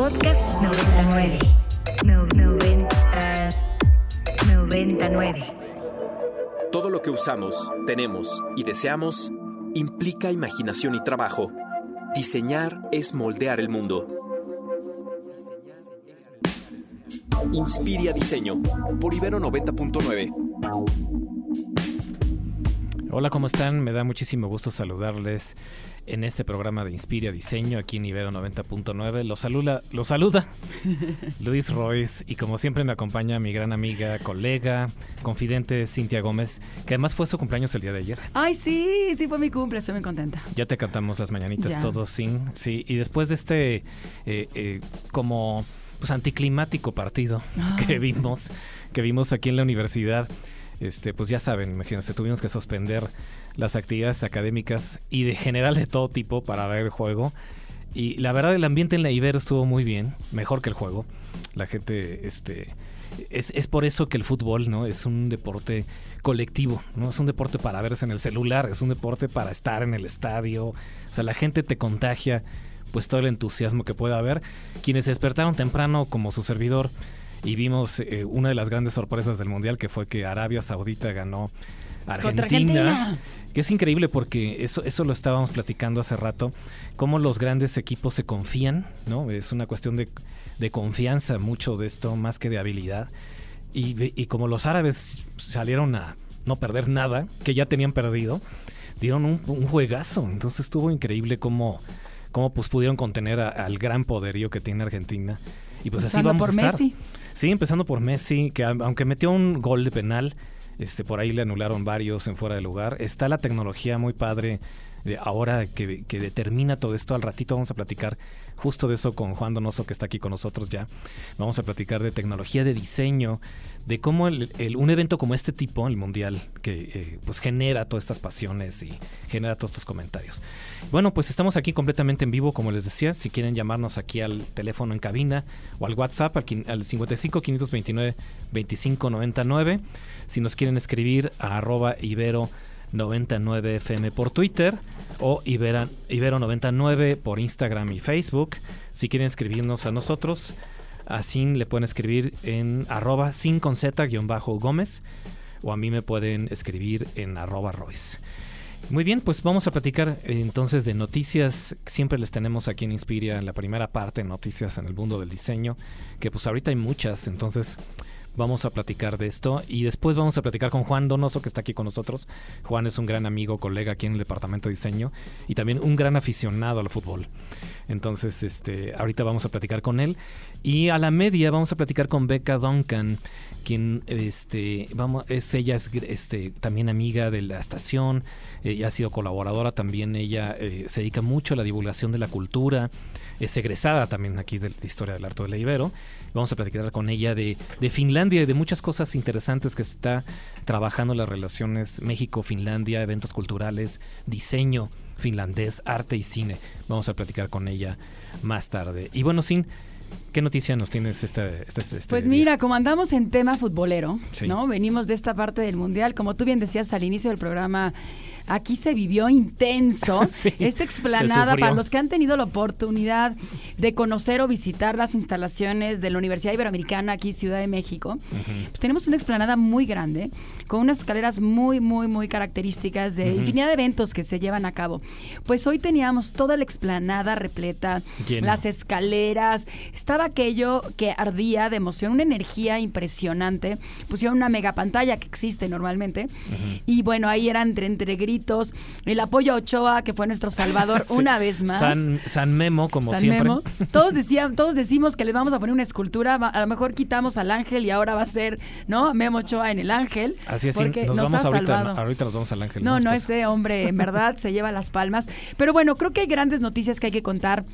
Podcast 99. No, 90, 99. Todo lo que usamos, tenemos y deseamos implica imaginación y trabajo. Diseñar es moldear el mundo. Inspiria Diseño por Ibero 90.9. Hola, ¿cómo están? Me da muchísimo gusto saludarles en este programa de Inspiria Diseño aquí en Ibero 90.9. Los saluda, los saluda Luis Royce y como siempre me acompaña mi gran amiga, colega, confidente Cintia Gómez, que además fue su cumpleaños el día de ayer. Ay, sí, sí fue mi cumple, estoy muy contenta. Ya te cantamos las mañanitas Ya. todos, sí, sí. Y después de este eh, eh, como pues anticlimático partido que sí. vimos, que vimos aquí en la universidad, este, pues ya saben, imagínense, tuvimos que suspender las actividades académicas y de general de todo tipo para ver el juego. Y la verdad el ambiente en la Ibero estuvo muy bien, mejor que el juego. La gente, este, es, es por eso que el fútbol, ¿no? Es un deporte colectivo, ¿no? Es un deporte para verse en el celular, es un deporte para estar en el estadio. O sea, la gente te contagia, pues todo el entusiasmo que pueda haber. Quienes se despertaron temprano, como su servidor, y vimos eh, una de las grandes sorpresas del mundial, que fue que Arabia Saudita ganó Argentina. Argentina. Que es increíble porque eso, eso lo estábamos platicando hace rato, cómo los grandes equipos se confían, ¿no? Es una cuestión de, de confianza mucho de esto, más que de habilidad. Y, y como los árabes salieron a no perder nada, que ya tenían perdido, dieron un, un juegazo. Entonces estuvo increíble cómo, cómo pues, pudieron contener a- al gran poderío que tiene Argentina. Y pues así vamos por a estar. Messi. Sí, empezando por Messi, que aunque metió un gol de penal, este, por ahí le anularon varios en fuera de lugar. Está la tecnología muy padre de ahora que, que determina todo esto. Al ratito vamos a platicar justo de eso con Juan Donoso, que está aquí con nosotros ya. Vamos a platicar de tecnología de diseño, de cómo un evento como este tipo, el Mundial, que eh, pues genera todas estas pasiones y genera todos estos comentarios. Bueno, pues estamos aquí completamente en vivo, como les decía. Si quieren llamarnos aquí al teléfono en cabina o al WhatsApp al, quin- al 55 529 2599. Si nos quieren escribir a arroba ibero 99fm por Twitter o ibera- ibero99 por Instagram y Facebook. Si quieren escribirnos a nosotros, así le pueden escribir en arroba sin con z guion bajo Gómez o a mí me pueden escribir en arroba Royce. Muy bien, pues vamos a platicar entonces de noticias. Siempre les tenemos aquí en Inspiria en la primera parte, noticias en el mundo del diseño, que pues ahorita hay muchas, entonces vamos a platicar de esto y después vamos a platicar con Juan Donoso que está aquí con nosotros. Juan es un gran amigo, colega aquí en el departamento de diseño y también un gran aficionado al fútbol. Entonces, este, ahorita vamos a platicar con él y a la media vamos a platicar con Becca Duncan, quien este vamos es ella es este también amiga de la estación, ella ha sido colaboradora también, ella eh, se dedica mucho a la divulgación de la cultura, es egresada también aquí de, de Historia del Arte de la Ibero. Vamos a platicar con ella de, de Finlandia y de muchas cosas interesantes que está trabajando las relaciones México-Finlandia, eventos culturales, diseño finlandés, arte y cine. Vamos a platicar con ella más tarde. Y bueno, Sin, ¿qué noticia nos tienes este, este, este Pues día? mira, como andamos en tema futbolero, Sí. ¿no? Venimos de esta parte del Mundial, como tú bien decías al inicio del programa, aquí se vivió intenso Sí, esta explanada para los que han tenido la oportunidad de conocer o visitar las instalaciones de la Universidad Iberoamericana aquí Ciudad de México. Pues tenemos una explanada muy grande con unas escaleras muy muy muy características de infinidad de eventos que se llevan a cabo. Pues hoy teníamos toda la explanada repleta, Lleno. las escaleras, estaba aquello que ardía de emoción, una energía impresionante. Pusieron una mega pantalla que existe normalmente. Y bueno, ahí eran entre, entre gritos, el apoyo a Ochoa, que fue nuestro salvador Sí. una vez más. San, San Memo, como San siempre. Memo. Todos decían, todos decimos que les vamos a poner una escultura, a lo mejor quitamos al ángel y ahora va a ser, ¿no? Memo Ochoa en el ángel. Así es, porque nos, nos, vamos ha ahorita, salvado. ahorita nos vamos al ángel. No, no, Después. ese hombre en verdad se lleva las palmas. Pero bueno, creo que hay grandes noticias que hay que contar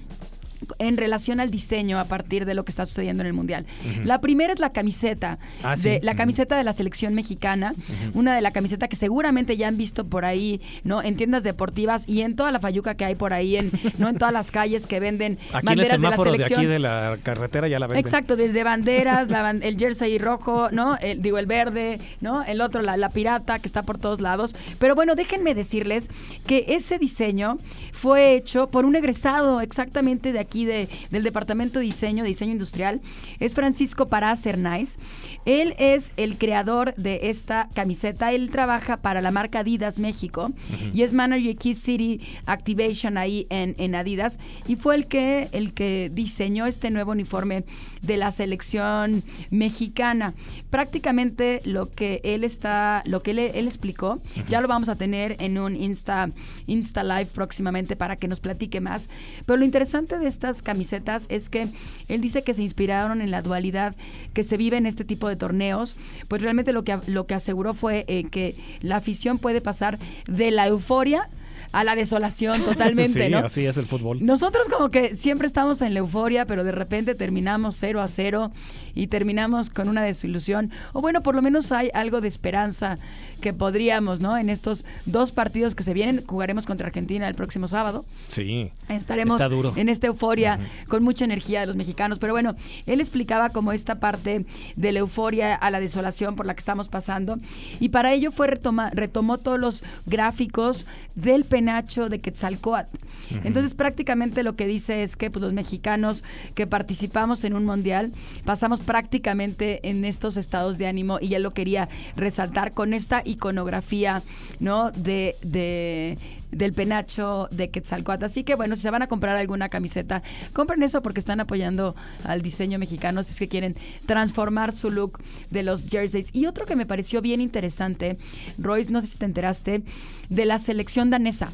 en relación al diseño a partir de lo que está sucediendo en el mundial. La primera es la camiseta, Ah, sí. de la camiseta de la selección mexicana, una de la camiseta que seguramente ya han visto por ahí, ¿no? En tiendas deportivas y en toda la fayuca que hay por ahí, en, no en todas las calles que venden Aquí en el banderas de la semáforo de, selección. aquí de la carretera ya la venden. Exacto, desde banderas, la ban- el jersey rojo, ¿no? El, digo, el verde, ¿no? El otro, la, la pirata, que está por todos lados. Pero bueno, déjenme decirles que ese diseño fue hecho por un egresado exactamente de aquí aquí de, del Departamento de Diseño, de Diseño Industrial, es Francisco Pará Cernais. Él es el creador de esta camiseta. Él trabaja para la marca Adidas México y es manager Key City Activation ahí en, en Adidas. Y fue el que, el que diseñó este nuevo uniforme de la selección mexicana. Prácticamente lo que él está, lo que él, él explicó, ya lo vamos a tener en un Insta, Insta Live próximamente para que nos platique más. Pero lo interesante de estas camisetas es que él dice que se inspiraron en la dualidad que se vive en este tipo de torneos. Pues realmente lo que, lo que aseguró fue eh, que la afición puede pasar de la euforia a la desolación totalmente, sí, ¿no? así es el fútbol. Nosotros como que siempre estamos en la euforia, pero de repente terminamos 0 a 0 y terminamos con una desilusión. O bueno, por lo menos hay algo de esperanza que podríamos, ¿no? En estos dos partidos que se vienen, jugaremos contra Argentina el próximo sábado. Sí. Estaremos Está duro. en esta euforia con mucha energía de los mexicanos. Pero bueno, él explicaba como esta parte de la euforia a la desolación por la que estamos pasando. Y para ello fue retoma, retomó todos los gráficos del penacho de Quetzalcoatl. Entonces prácticamente lo que dice es que pues, los mexicanos que participamos en un mundial pasamos prácticamente en estos estados de ánimo y él lo quería resaltar con esta iconografía, ¿no? De, de del penacho de Quetzalcoatl. Así que bueno, si se van a comprar alguna camiseta, compren eso porque están apoyando al diseño mexicano si es que quieren transformar su look de los jerseys. Y otro que me pareció bien interesante, Royce, no sé si te enteraste, de la selección danesa.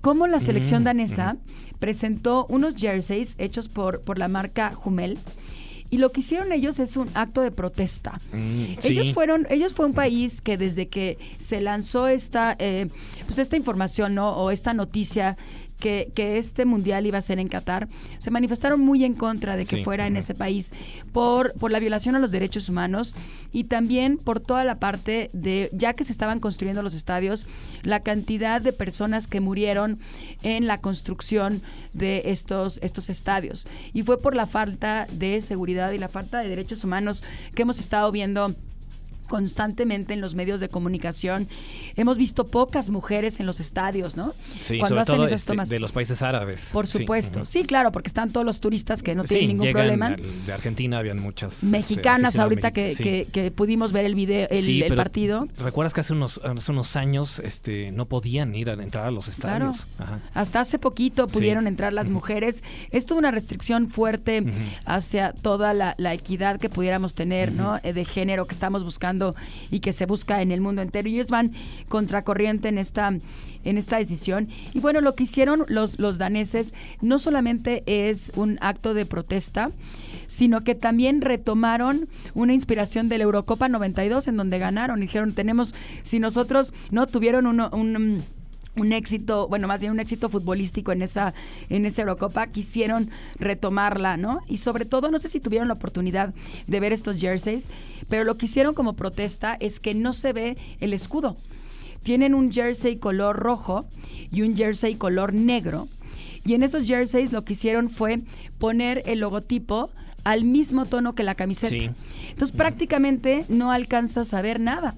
Cómo la selección Mm, danesa presentó unos jerseys hechos por, por la marca Hummel. Y lo que hicieron ellos es un acto de protesta. Mm, sí. Ellos fueron, ellos fue un país que desde que se lanzó esta, eh, pues esta información, ¿no? O esta noticia que, que este mundial iba a ser en Qatar, se manifestaron muy en contra de que Sí, fuera en ese país por, por la violación a los derechos humanos y también por toda la parte de, ya que se estaban construyendo los estadios, la cantidad de personas que murieron en la construcción de estos, estos estadios. Y fue por la falta de seguridad y la falta de derechos humanos que hemos estado viendo constantemente en los medios de comunicación. Hemos visto pocas mujeres en los estadios, ¿no? Sí, Cuando sobre hacen todo esas este, tomas. de los países árabes. Por Sí, supuesto. Sí, claro, porque están todos los turistas que no Sí, tienen ningún llegan problema. de Argentina habían muchas este, Mexicanas ahorita que, que- que pudimos ver el video, el, Sí, el pero partido. ¿Recuerdas que hace unos, hace unos años este, no podían ir a entrar a los Claro. estadios? Ajá. Hasta hace poquito pudieron entrar las mujeres. Esto una restricción fuerte hacia toda la, la equidad que pudiéramos tener, ¿no? Eh, De género que estamos buscando y que se busca en el mundo entero. Y ellos van contracorriente en esta, en esta decisión. Y bueno, lo que hicieron los, los daneses no solamente es un acto de protesta, sino que también retomaron una inspiración de la Eurocopa 92 en donde ganaron. Dijeron, tenemos, si nosotros no tuvieron un un éxito, bueno, más bien un éxito futbolístico en esa en esa Eurocopa, quisieron retomarla, ¿no? Y sobre todo, no sé si tuvieron la oportunidad de ver estos jerseys, pero lo que hicieron como protesta es que no se ve el escudo. Tienen un jersey color rojo y un jersey color negro. Y en esos jerseys lo que hicieron fue poner el logotipo al mismo tono que la camiseta. Sí. Entonces prácticamente no alcanzas a ver nada,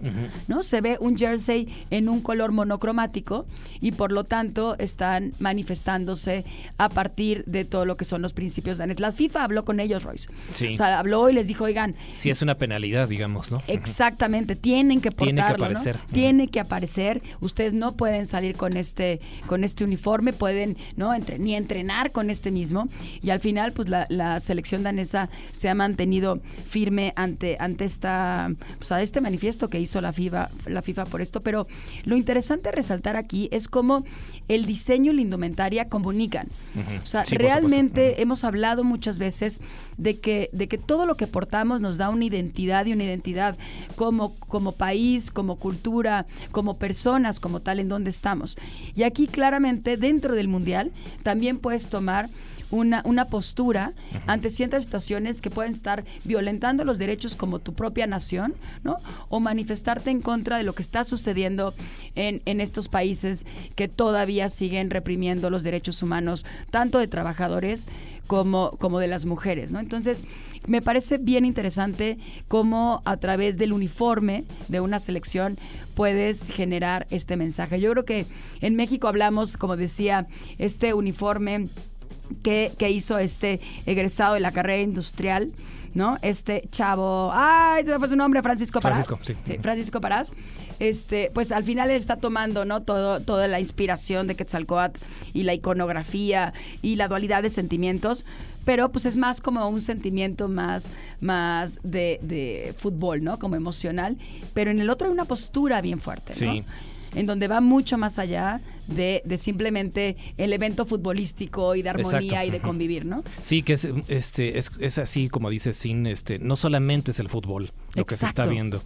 ¿no? Se ve un jersey en un color monocromático y por lo tanto están manifestándose a partir de todo lo que son los principios danes. La FIFA habló con ellos, Royce. Sí. O sea, habló y les dijo, oigan, Sí, es una penalidad, digamos, ¿no? Exactamente, tienen que Tiene que portarlo, ¿no? aparecer. Tiene que aparecer. Ustedes no pueden salir con este con este uniforme, pueden no Entre- ni entrenar con este mismo. Y al final, pues la, la selección danesa se ha mantenido firme ante ante esta pues, a este manifiesto que hizo la FIFA la FIFA por esto. Pero lo interesante a resaltar aquí es cómo el diseño y la indumentaria comunican. O sea, Sí, realmente hemos hablado muchas veces de que, de que todo lo que portamos nos da una identidad y una identidad como, como país, como cultura, como personas, como tal, en donde estamos. Y aquí claramente, dentro del Mundial, también puedes tomar una, una postura ante ciertas situaciones que pueden estar violentando los derechos como tu propia nación, ¿no? O manifestarte en contra de lo que está sucediendo en, en estos países que todavía siguen reprimiendo los derechos humanos, tanto de trabajadores como, como de las mujeres, ¿no? Entonces, me parece bien interesante cómo a través del uniforme de una selección puedes generar este mensaje. Yo creo que en México hablamos, como decía, este uniforme que, que hizo este egresado de la carrera industrial. ¿no? Este chavo, ay, se me fue su nombre, Francisco Parás. Francisco, sí. Francisco Parás. Este, pues al final está tomando, ¿no? Todo, toda la inspiración de Quetzalcoatl y la iconografía y la dualidad de sentimientos, pero pues es más como un sentimiento más, más de, de fútbol, ¿no? Como emocional. Pero en el otro hay una postura bien fuerte, ¿no? Sí. En donde va mucho más allá de, de simplemente el evento futbolístico y de armonía Exacto. y de convivir, ¿no? Sí, que es, este, es, es así como dice Sin, este, no solamente es el fútbol lo que se está viendo.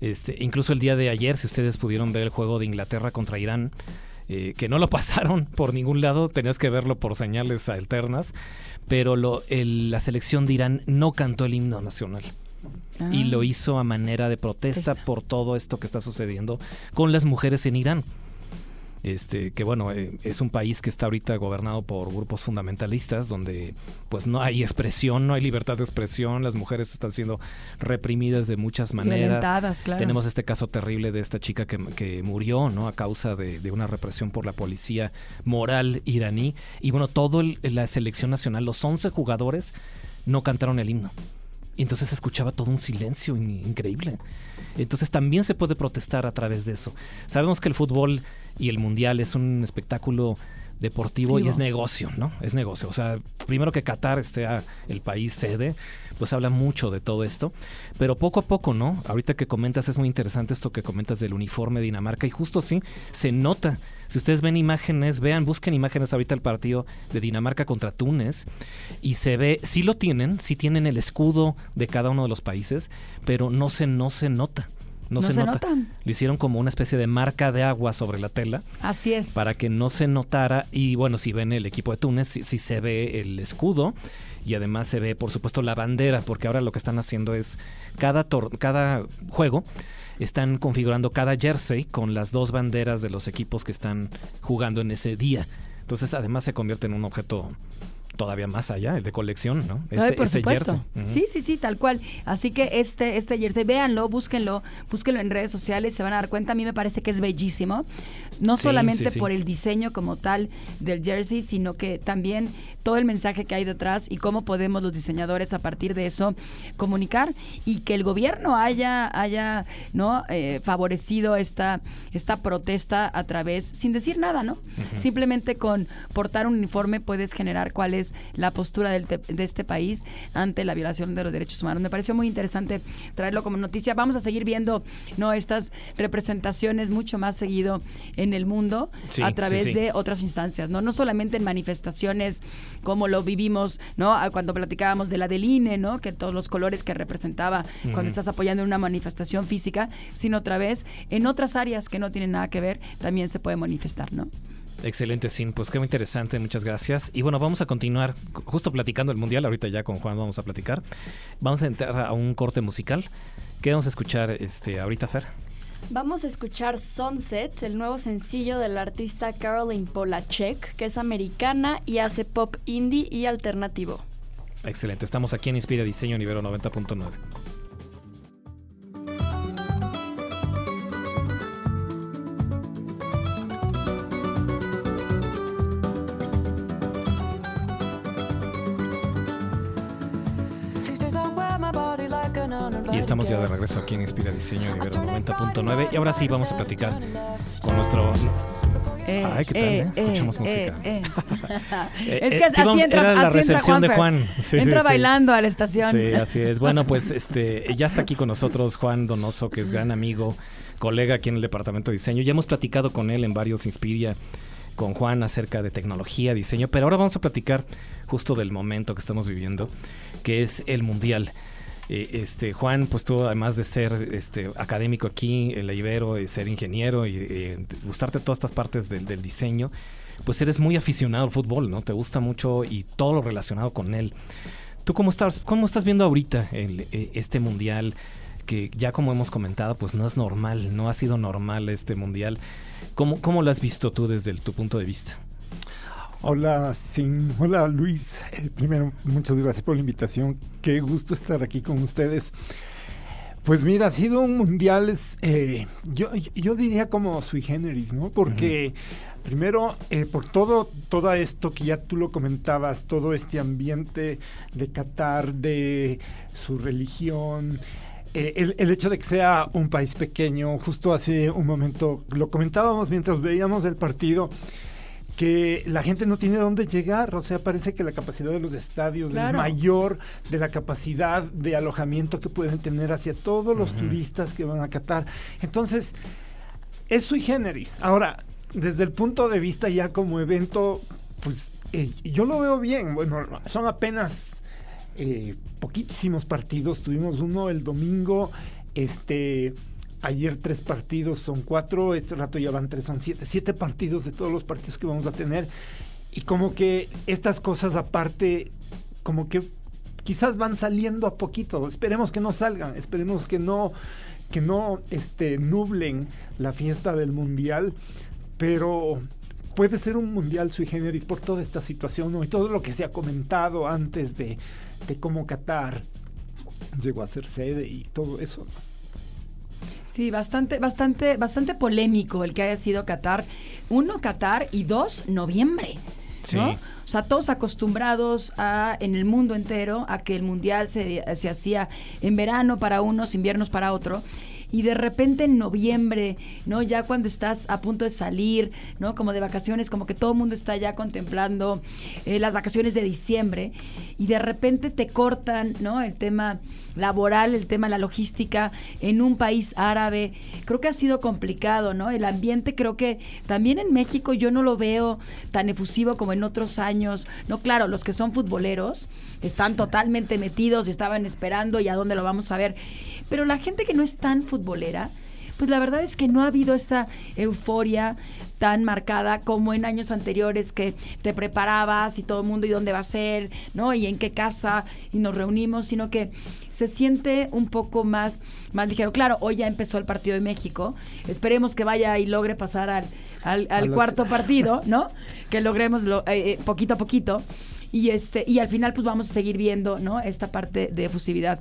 Este, incluso el día de ayer, si ustedes pudieron ver el juego de Inglaterra contra Irán, eh, que no lo pasaron por ningún lado, tenías que verlo por señales alternas, pero lo, el- la selección de Irán no cantó el himno nacional. Y Ah. lo hizo a manera de protesta por todo esto que está sucediendo con las mujeres en Irán. Este, que bueno, eh, es un país que está ahorita gobernado por grupos fundamentalistas donde pues no hay expresión, no hay libertad de expresión, las mujeres están siendo reprimidas de muchas maneras. Claro. Tenemos este caso terrible de esta chica que, que murió, ¿no? A causa de, de una represión por la policía moral iraní. Y bueno, todo el- la selección nacional, los 11 jugadores no cantaron el himno. Y entonces se escuchaba todo un silencio in- increíble. Entonces también se puede protestar a través de eso. Sabemos que el fútbol y el mundial es un espectáculo deportivo y es negocio, ¿no? Es negocio. O sea, primero que Qatar sea el país sede, pues habla mucho de todo esto. Pero poco a poco, ¿no? Ahorita que comentas, es muy interesante esto que comentas del uniforme de Dinamarca. Y justo sí, se nota. Si ustedes ven imágenes, vean, busquen imágenes ahorita del partido de Dinamarca contra Túnez. Y se ve, sí lo tienen, sí tienen el escudo de cada uno de los países, pero no se, no se nota. No, No se, se nota. nota. Lo hicieron como una especie de marca de agua sobre la tela Así es. para que no se notara. Y bueno, si ven el equipo de Túnez, sí, sí se ve el escudo y además se ve, por supuesto, la bandera, porque ahora lo que están haciendo es cada, tor- cada juego. Están configurando cada jersey con las dos banderas de los equipos que están jugando en ese día. Entonces, además, se convierte en un objeto todavía más allá, el de colección, ¿no? Ay, por ese supuesto. jersey. Sí, sí, sí, tal cual. Así que este, este jersey, véanlo, búsquenlo, búsquenlo en redes sociales, se van a dar cuenta. A mí me parece que es bellísimo. No Sí, solamente sí, sí. por el diseño como tal del jersey, sino que también todo el mensaje que hay detrás y cómo podemos los diseñadores a partir de eso comunicar y que el gobierno haya, haya ¿no? Eh, favorecido esta, esta protesta a través, sin decir nada, ¿no? Simplemente con portar un uniforme puedes generar cuál es la postura del te- de este país ante la violación de los derechos humanos. Me pareció muy interesante traerlo como noticia. Vamos a seguir viendo ¿no? estas representaciones mucho más seguido en el mundo Sí, a través sí. de otras instancias, ¿no? No solamente en manifestaciones como lo vivimos, ¿no? Ah, Cuando platicábamos de la del INE, ¿no? Que todos los colores que representaba cuando estás apoyando en una manifestación física, sino otra vez en otras áreas que no tienen nada que ver, también se puede manifestar, ¿no? Excelente, Sin. Pues qué muy interesante, muchas gracias. Y bueno, vamos a continuar justo platicando el Mundial. Ahorita ya con Juan vamos a platicar. Vamos a entrar a un corte musical. ¿Qué vamos a escuchar este, ahorita, Fer? Vamos a escuchar Sunset, el nuevo sencillo de la artista Caroline Polachek, que es americana y hace pop indie y alternativo. Excelente, estamos aquí en Inspira Diseño Nivel 90.9. regreso aquí en Inspira Diseño Nivel 90.9 y ahora sí vamos a platicar con nuestro... Eh, Ay, ¿qué tal, eh? Escuchamos música. eh. Eh, es eh, que sí, así vamos- entra, era la así entra recepción de. Juan. Sí, entra sí, sí. bailando a la estación. Sí, así es. Bueno, pues este ya está aquí con nosotros Juan Donoso, que es gran amigo, colega aquí en el departamento de diseño. Ya hemos platicado con él en varios Inspiria con Juan acerca de tecnología, diseño, pero ahora vamos a platicar justo del momento que estamos viviendo, que es el mundial. Eh, este Juan, pues tú además de ser este académico aquí en la Ibero, y ser ingeniero y eh, gustarte todas estas partes del, diseño, pues eres muy aficionado al fútbol, ¿no? Te gusta mucho y todo lo relacionado con él. ¿Tú cómo estás, cómo estás viendo ahorita eh, este mundial? Que ya como hemos comentado, pues no es normal, no ha sido normal este mundial. ¿Cómo, cómo lo has visto tú desde tu punto de vista? Hola, Sin. Hola, Luis. Eh, primero, muchas gracias por la invitación. Qué gusto estar aquí con ustedes. Pues mira, ha sido un mundial, eh, yo, yo diría como sui generis, ¿no? Porque primero, eh, por todo, todo esto que ya tú lo comentabas, todo este ambiente de Qatar, de su religión, eh, el, el, hecho de que sea un país pequeño, justo hace un momento lo comentábamos mientras veíamos el partido, que la gente no tiene dónde llegar, o sea, parece que la capacidad de los estadios Claro. es mayor de la capacidad de alojamiento que pueden tener hacia todos los turistas que van a Qatar. Entonces, es sui generis. Ahora, desde el punto de vista ya como evento, pues eh, yo lo veo bien. Bueno, son apenas eh, poquísimos partidos. Tuvimos uno el domingo, este ayer tres partidos, son cuatro, este rato ya van tres, son siete, siete partidos de todos los partidos que vamos a tener. Y como que estas cosas aparte, como que quizás van saliendo a poquito. Esperemos que no salgan, esperemos que no, que no este, nublen la fiesta del mundial, pero puede ser un mundial sui generis por toda esta situación ¿no? y todo lo que se ha comentado antes de, de cómo Qatar llegó a ser sede y todo eso. Sí, bastante, bastante, bastante polémico el que haya sido Qatar. Uno, Qatar y dos, noviembre. ¿no? Sí. O sea, todos acostumbrados a, en el mundo entero a que el mundial se, se hacía en verano para unos, inviernos para otro. Y de repente en noviembre, ¿no? Ya cuando estás a punto de salir, ¿no? Como de vacaciones, como que todo el mundo está ya contemplando eh, las vacaciones de diciembre. Y de repente te cortan, ¿no? El tema laboral, el tema de la logística en un país árabe. Creo que ha sido complicado, ¿no? El ambiente creo que también en México yo no lo veo tan efusivo como en otros años. No, claro, los que son futboleros están totalmente metidos y estaban esperando y a dónde lo vamos a ver. Pero la gente que no es tan futbolera, pues la verdad es que no ha habido esa euforia tan marcada como en años anteriores que te preparabas y todo el mundo y dónde va a ser, ¿no? Y en qué casa y nos reunimos, sino que se siente un poco más, más ligero. Claro, hoy ya empezó el partido de México. Esperemos que vaya y logre pasar al, al, al los- cuarto partido, ¿no? Que logremos lo- eh, eh, poquito a poquito. Y este, y al final, pues vamos a seguir viendo, ¿no? Esta parte de efusividad.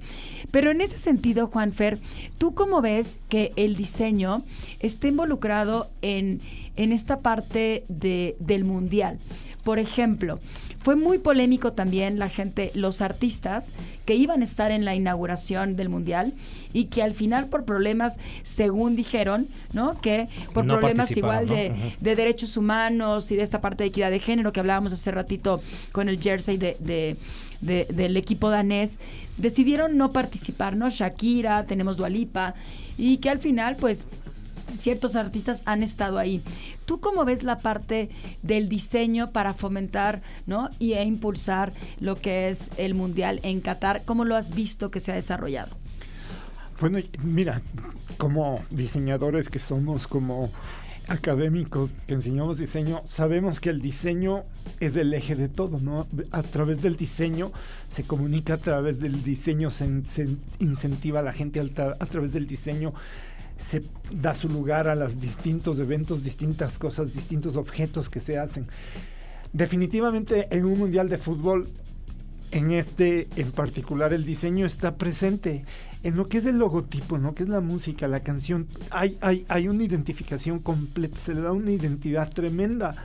Pero en ese sentido, Juanfer, ¿tú cómo ves que el diseño esté involucrado en, en esta parte de, del mundial? Por ejemplo, fue muy polémico también la gente, los artistas que iban a estar en la inauguración del mundial y que al final por problemas, según dijeron, ¿no? Que por No problemas igual ¿no? de, derechos humanos y de esta parte de equidad de género que hablábamos hace ratito con el jersey de, de- de- del equipo danés, decidieron no participar, ¿no? Shakira, tenemos Dualipa, y que al final, pues, ciertos artistas han estado ahí. ¿Tú cómo ves la parte del diseño para fomentar, ¿no? Y e impulsar lo que es el mundial en Qatar? ¿Cómo lo has visto que se ha desarrollado? Bueno, mira, como diseñadores que somos, como académicos que enseñamos diseño, sabemos que el diseño es el eje de todo, ¿no? A través del diseño se comunica, a través del diseño se, in- se incentiva a la gente, a través del diseño se da su lugar a los distintos eventos, distintas cosas, distintos objetos que se hacen. Definitivamente en un mundial de fútbol en este en particular el diseño está presente en lo que es el logotipo, en lo que es la música, la canción. Hay, hay, hay una identificación completa, se le da una identidad tremenda.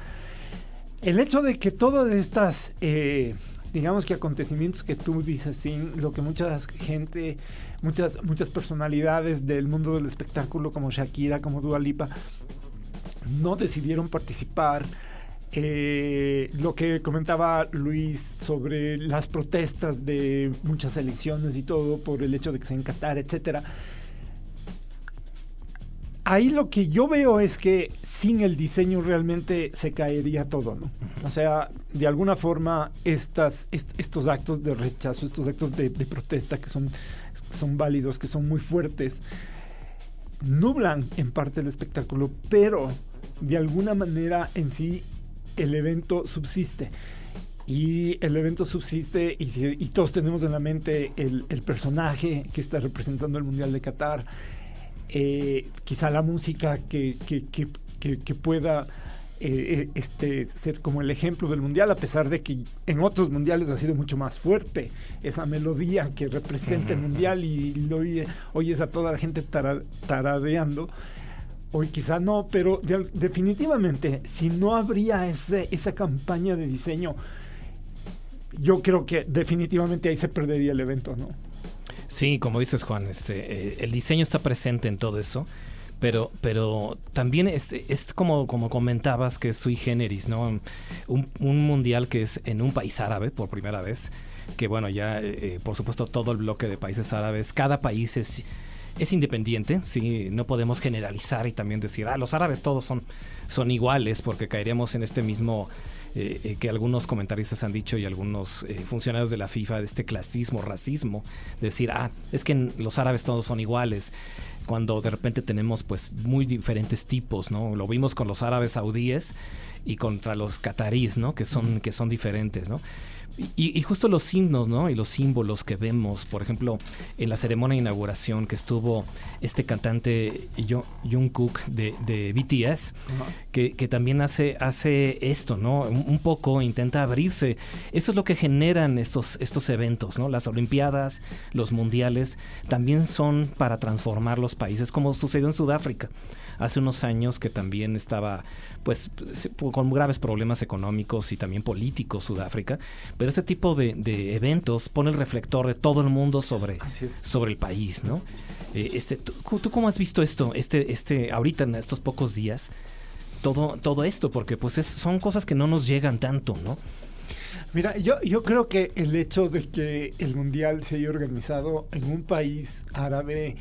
El hecho de que todas estas, eh, digamos que acontecimientos que tú dices, sin lo que mucha gente, muchas, muchas personalidades del mundo del espectáculo, como Shakira, como Dua Lipa, no decidieron participar. Eh, lo que comentaba Luis sobre las protestas de muchas elecciones y todo por el hecho de que se en Qatar, etcétera. Ahí lo que yo veo es que sin el diseño realmente se caería todo, ¿no? O sea, de alguna forma estas, est- estos actos de rechazo, estos actos de, de protesta que son, son válidos, que son muy fuertes, nublan en parte el espectáculo, pero de alguna manera en sí el evento subsiste. Y el evento subsiste y, si- y todos tenemos en la mente el, el personaje que está representando el Mundial de Qatar, eh, quizá la música que, que- que- que- que pueda eh, este, ser como el ejemplo del mundial, a pesar de que en otros mundiales ha sido mucho más fuerte esa melodía que representa el mundial y lo oye- oyes a toda la gente tara- taradeando. Hoy quizá no, pero de- definitivamente, si no habría ese, esa campaña de diseño, yo creo que definitivamente ahí se perdería el evento, ¿no? Sí, como dices Juan, este, eh, el diseño está presente en todo eso, pero, pero también este, es como, como comentabas que es sui generis, ¿no? Un, un mundial que es en un país árabe por primera vez, que bueno, ya eh, eh, por supuesto todo el bloque de países árabes, cada país es, es independiente, sí, no podemos generalizar y también decir, ah, los árabes todos son, son iguales, porque caeríamos en este mismo eh, eh, que algunos comentaristas han dicho y algunos eh, funcionarios de la FIFA de este clasismo, racismo, decir, ah, es que los árabes todos son iguales, cuando de repente tenemos pues muy diferentes tipos, ¿no? Lo vimos con los árabes saudíes y contra los catarís, ¿no? Que son, que son diferentes, ¿no? Y, y justo los himnos, ¿no? Y los símbolos que vemos, por ejemplo, en la ceremonia de inauguración que estuvo este cantante Jungkook de, de BTS, que, que también hace, hace esto, ¿no? Un, un poco intenta abrirse. Eso es lo que generan estos, estos eventos, ¿no? Las Olimpiadas, los Mundiales, también son para transformar los países, como sucedió en Sudáfrica hace unos años que también estaba pues con graves problemas económicos y también políticos Sudáfrica, pero este tipo de, de eventos pone el reflector de todo el mundo sobre, sobre el país, ¿no? Eh, este, ¿tú, tú cómo has visto esto, este, este, ahorita en estos pocos días, todo, todo esto? Porque pues es- son cosas que no nos llegan tanto, ¿no? Mira, yo, yo creo que el hecho de que el mundial se haya organizado en un país árabe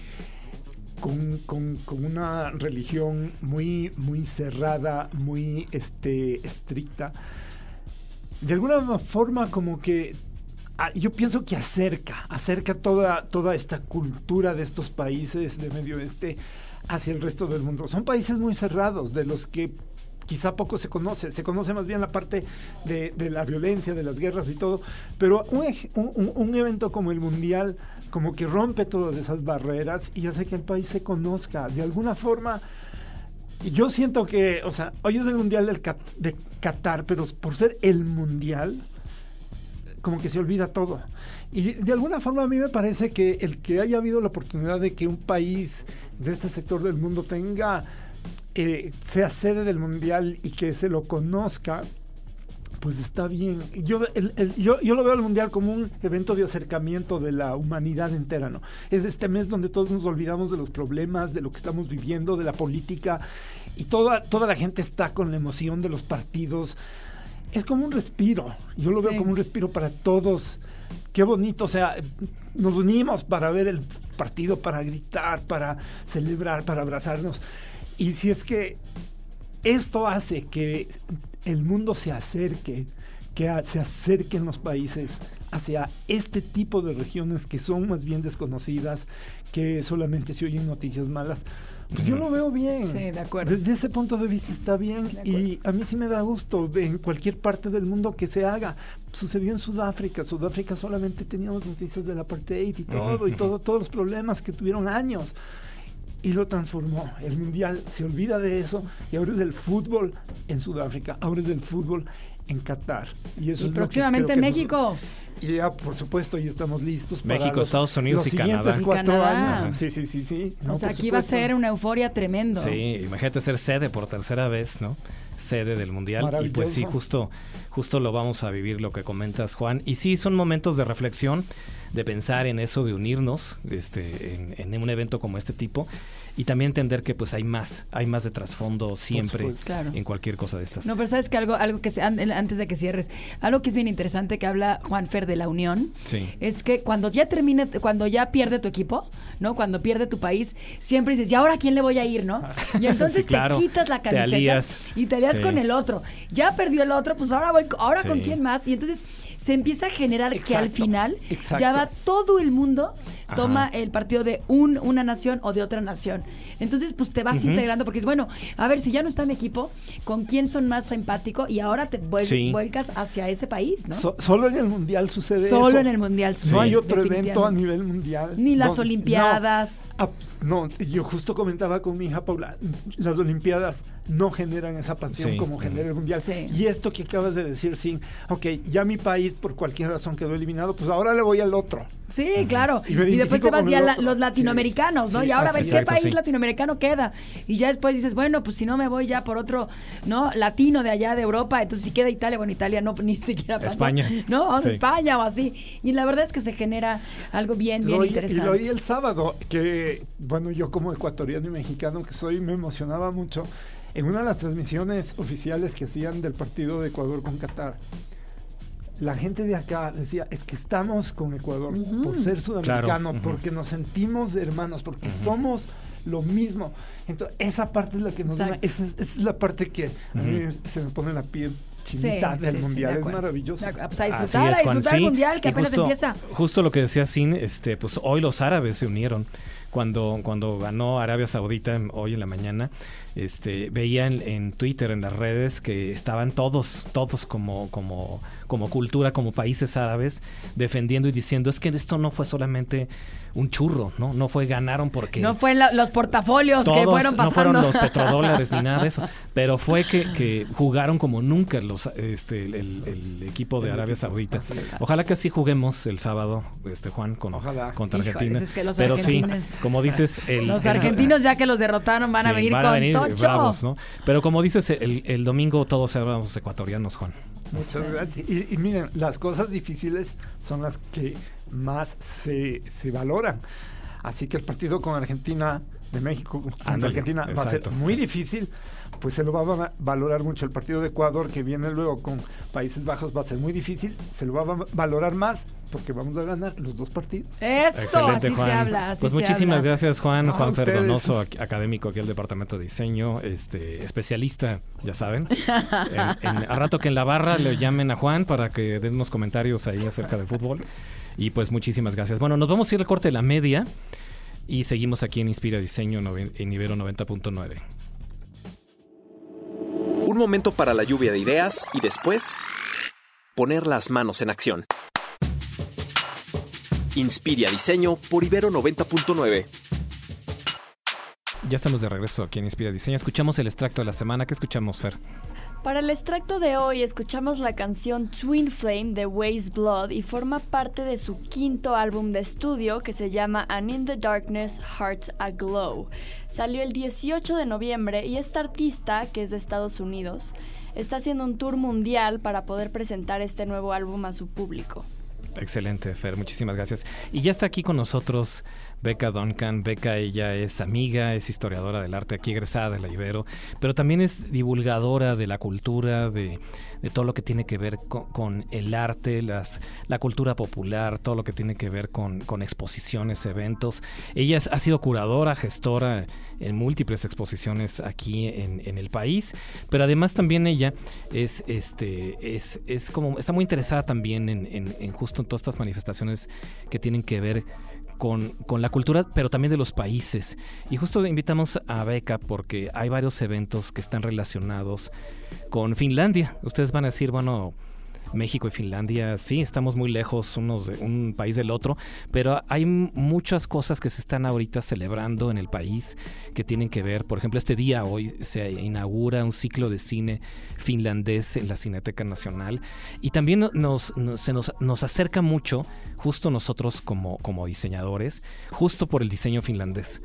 con, con- una religión muy, muy cerrada, muy este, estricta, de alguna forma como que ah, yo pienso que acerca, acerca toda, toda esta cultura de estos países de Medio Oeste hacia el resto del mundo. Son países muy cerrados, de los que quizá poco se conoce, se conoce más bien la parte de, de la violencia, de las guerras y todo, pero un- un evento como el Mundial como que rompe todas esas barreras y hace que el país se conozca. De alguna forma, yo siento que, o sea, hoy es el Mundial de Qatar, pero por ser el Mundial, como que se olvida todo. Y de alguna forma a mí me parece que el que haya habido la oportunidad de que un país de este sector del mundo tenga, eh, sea sede del Mundial y que se lo conozca, pues está bien. Yo, el- el- yo, yo lo veo al Mundial como un evento de acercamiento de la humanidad entera, ¿no? Es este mes donde todos nos olvidamos de los problemas, de lo que estamos viviendo, de la política, y toda, toda la gente está con la emoción de los partidos. Es como un respiro. Yo lo Sí. veo como un respiro para todos. Qué bonito, o sea, nos unimos para ver el partido, para gritar, para celebrar, para abrazarnos. Y si es que esto hace que el mundo se acerque, que a- se acerquen los países hacia este tipo de regiones que son más bien desconocidas, que solamente se oyen noticias malas, pues yo lo veo bien. Sí, de acuerdo. Desde ese punto de vista está bien De y a mí sí me da gusto de en cualquier parte del mundo que se haga. Sucedió en Sudáfrica. Sudáfrica solamente teníamos noticias del apartheid y todo, y todo, todos los problemas que tuvieron años y lo transformó. El mundial se olvida de eso y ahora es del fútbol en Sudáfrica, ahora es del fútbol en Qatar. Y, eso Y es lo que próximamente México. Y ya, por supuesto, ya estamos listos para México, los- Estados Unidos los y siguientes Canadá. Y cuatro Canadá. años. Sí, sí, sí, sí. o No, sea, por aquí va a supuesto. ser una euforia tremendo. Sí, imagínate ser sede por tercera vez, ¿no? Sede del Mundial. Y pues sí, justo, justo lo vamos a vivir lo que comentas, Juan. Y sí, son momentos de reflexión, de pensar en eso, de unirnos este, en, en un evento como este tipo. Y también entender que pues hay más, hay más de trasfondo siempre. Claro. en cualquier cosa de estas. No, pero sabes que algo, algo que antes de que cierres, algo que es bien interesante que habla Juan Fer de la Unión, Sí. es que cuando ya termine, cuando ya pierde tu equipo, ¿no? Cuando pierde tu país, siempre dices, ¿y ahora a quién le voy a ir, no? Y entonces Sí, claro. te quitas la Te camiseta alías. y te alías Sí. con el otro. Ya perdió el otro, pues ahora voy, ahora con quién más. Y entonces se empieza a generar que al final exacto. ya va todo el mundo Ajá. toma el partido de un, una nación o de otra nación. Entonces, pues te vas integrando porque es bueno, a ver, si ya no está mi equipo, ¿con quién son más empático? Y ahora te vuel- Sí. vuelcas hacia ese país, ¿no? So- solo en el mundial sucede eso. Solo en el mundial No sucede, hay otro evento a nivel mundial. Ni las Olimpiadas. No, ah, no, yo justo comentaba con mi hija Paula, las Olimpiadas no generan esa pasión Sí. como genera el mundial. Sí. Y esto que acabas de decir, sí, ok, ya mi país por cualquier razón quedó eliminado, pues ahora le voy al otro. Sí, claro. Y después te vas ya la- los latinoamericanos, Sí, ¿no? sí, y ahora a ver qué país Sí. latinoamericano queda. Y ya después dices, bueno, pues si no me voy ya por otro, ¿no? Latino de allá de Europa, entonces si queda Italia, bueno, Italia no ni siquiera pasó. España. No, Sí. España o así. Y la verdad es que se genera algo bien, bien Lo oí- y interesante. lo oí el sábado, que bueno, yo como ecuatoriano y mexicano que soy, me emocionaba mucho. En una de las transmisiones oficiales que hacían del partido de Ecuador con Qatar, la gente de acá decía, es que estamos con Ecuador por ser sudamericano, ujú. porque nos sentimos hermanos, porque somos lo mismo. Entonces, esa parte es la que nos... Exacto. Esa es, esa es la parte que a mí se me pone la piel Sí, chinita del sí, sí, de mundial. es maravilloso. Pues a Así disfrutar, es, a disfrutar sí. el mundial que Y apenas justo, empieza. Justo lo que decía Sin, este, pues hoy los árabes se unieron. Cuando, cuando ganó Arabia Saudita hoy en la mañana, este, veía en, en Twitter, en las redes, que estaban todos, todos como, como, como cultura, como países árabes, defendiendo y diciendo, es que esto no fue solamente un churro, ¿no? No fue ganaron porque No fue la- los portafolios que fueron no pasando. fueron los petrodólares ni nada de eso, pero fue que, que jugaron como nunca los este el, el- el equipo de El Arabia equipo, Saudita. Ojalá que así juguemos el sábado, este Juan, con, Ojalá. contra Argentina. es que los pero sí, como dices, el, los argentinos ya que los derrotaron van a venir van con venir tocho. Bravos, ¿no? Pero como dices, el, el domingo todos éramos ecuatorianos, Juan. Muchas gracias. Y, y miren, las cosas difíciles son las que más se, se valoran. Así que el partido con Argentina, de México contra Argentina, va a ser muy sí. difícil. Pues se lo va a va- valorar mucho. El partido de Ecuador, que viene luego con Países Bajos, va a ser muy difícil. Se lo va a va- valorar más porque vamos a ganar los dos partidos. Eso, Excelente, así Juan. se habla. Así pues se muchísimas habla. gracias, Juan. No, Juan. Ferdonoso, ac- académico aquí del Departamento de Diseño, este especialista, ya saben. En- en- al rato que en la barra le llamen a Juan para que den unos comentarios ahí acerca del fútbol. Y pues muchísimas gracias. Bueno, nos vamos a ir al corte de la media y seguimos aquí en Inspira Diseño en Ibero 90.9. Un momento para la lluvia de ideas y después poner las manos en acción. Inspira Diseño por Ibero 90.9. Ya estamos de regreso aquí en Inspira Diseño. Escuchamos el extracto de la semana. ¿Qué escuchamos, Fer? Para el extracto de hoy escuchamos la canción Twin Flame de Waze Blood y forma parte de su quinto álbum de estudio que se llama And in the Darkness Hearts Aglow. Salió el 18 de noviembre y esta artista, que es de Estados Unidos, está haciendo un tour mundial para poder presentar este nuevo álbum a su público. Excelente, Fer, muchísimas gracias. Y ya está aquí con nosotros Becca Duncan. Becca, ella es amiga, es historiadora del arte aquí egresada de la Ibero, pero también es divulgadora de la cultura, de, de todo lo que tiene que ver con, el arte, la cultura popular, todo lo que tiene que ver con, con exposiciones, eventos. Ella ha sido curadora, gestora en múltiples exposiciones aquí en, en el país, pero además también ella es, este, es, es como, está muy interesada también en, en- en justo en todas estas manifestaciones que tienen que ver con, con la cultura, pero también de los países. Y justo invitamos a Beca porque hay varios eventos que están relacionados con Finlandia. Ustedes van a decir, bueno, México y Finlandia, sí, estamos muy lejos unos de un país del otro, pero hay muchas cosas que se están ahorita celebrando en el país que tienen que ver, por ejemplo, este día hoy se inaugura un ciclo de cine finlandés en la Cineteca Nacional y también no- nos, nos- se nos, nos acerca mucho, justo nosotros como, como diseñadores, justo por el diseño finlandés.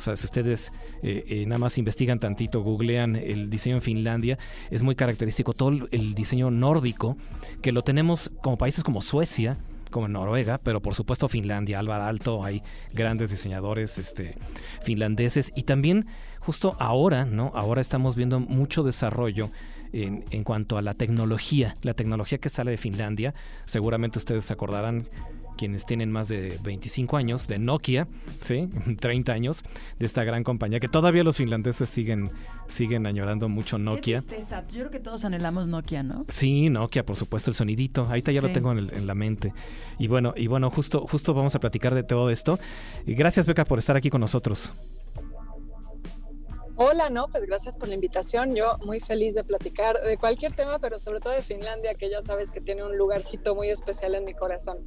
O sea, si ustedes eh, eh, nada más investigan tantito, googlean el diseño en Finlandia, es muy característico todo el- diseño nórdico, que lo tenemos como países como Suecia, como Noruega, pero por supuesto Finlandia, Álvaro Alto, hay grandes diseñadores este, finlandeses y también justo ahora, ¿no? Ahora estamos viendo mucho desarrollo en, en cuanto a la tecnología, la tecnología que sale de Finlandia, seguramente ustedes se acordarán quienes tienen más de 25 años, de Nokia, ¿sí? 30 años, de esta gran compañía, que todavía los finlandeses siguen, siguen añorando mucho Nokia. Qué tristeza. Yo creo que todos anhelamos Nokia, ¿no? Sí, Nokia, por supuesto, el sonidito. Ahorita ya lo tengo en, el- en la mente. Y bueno, y bueno, justo, justo vamos a platicar de todo esto. Y gracias, Beca, por estar aquí con nosotros. Hola, no, pues gracias por la invitación. Yo muy feliz de platicar de cualquier tema, pero sobre todo de Finlandia, que ya sabes que tiene un lugarcito muy especial en mi corazón.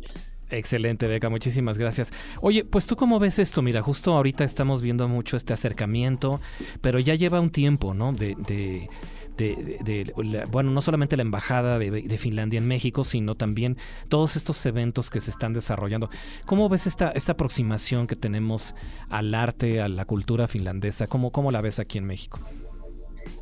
Excelente, Beca, muchísimas gracias. Oye, pues tú cómo ves esto, mira, justo ahorita estamos viendo mucho este acercamiento, pero ya lleva un tiempo, ¿no? De, de, de- de- la- bueno, no solamente la embajada de Finlandia en México, sino también todos estos eventos que se están desarrollando. ¿Cómo ves esta, esta aproximación que tenemos al arte, a la cultura finlandesa? ¿Cómo, cómo la ves aquí en México?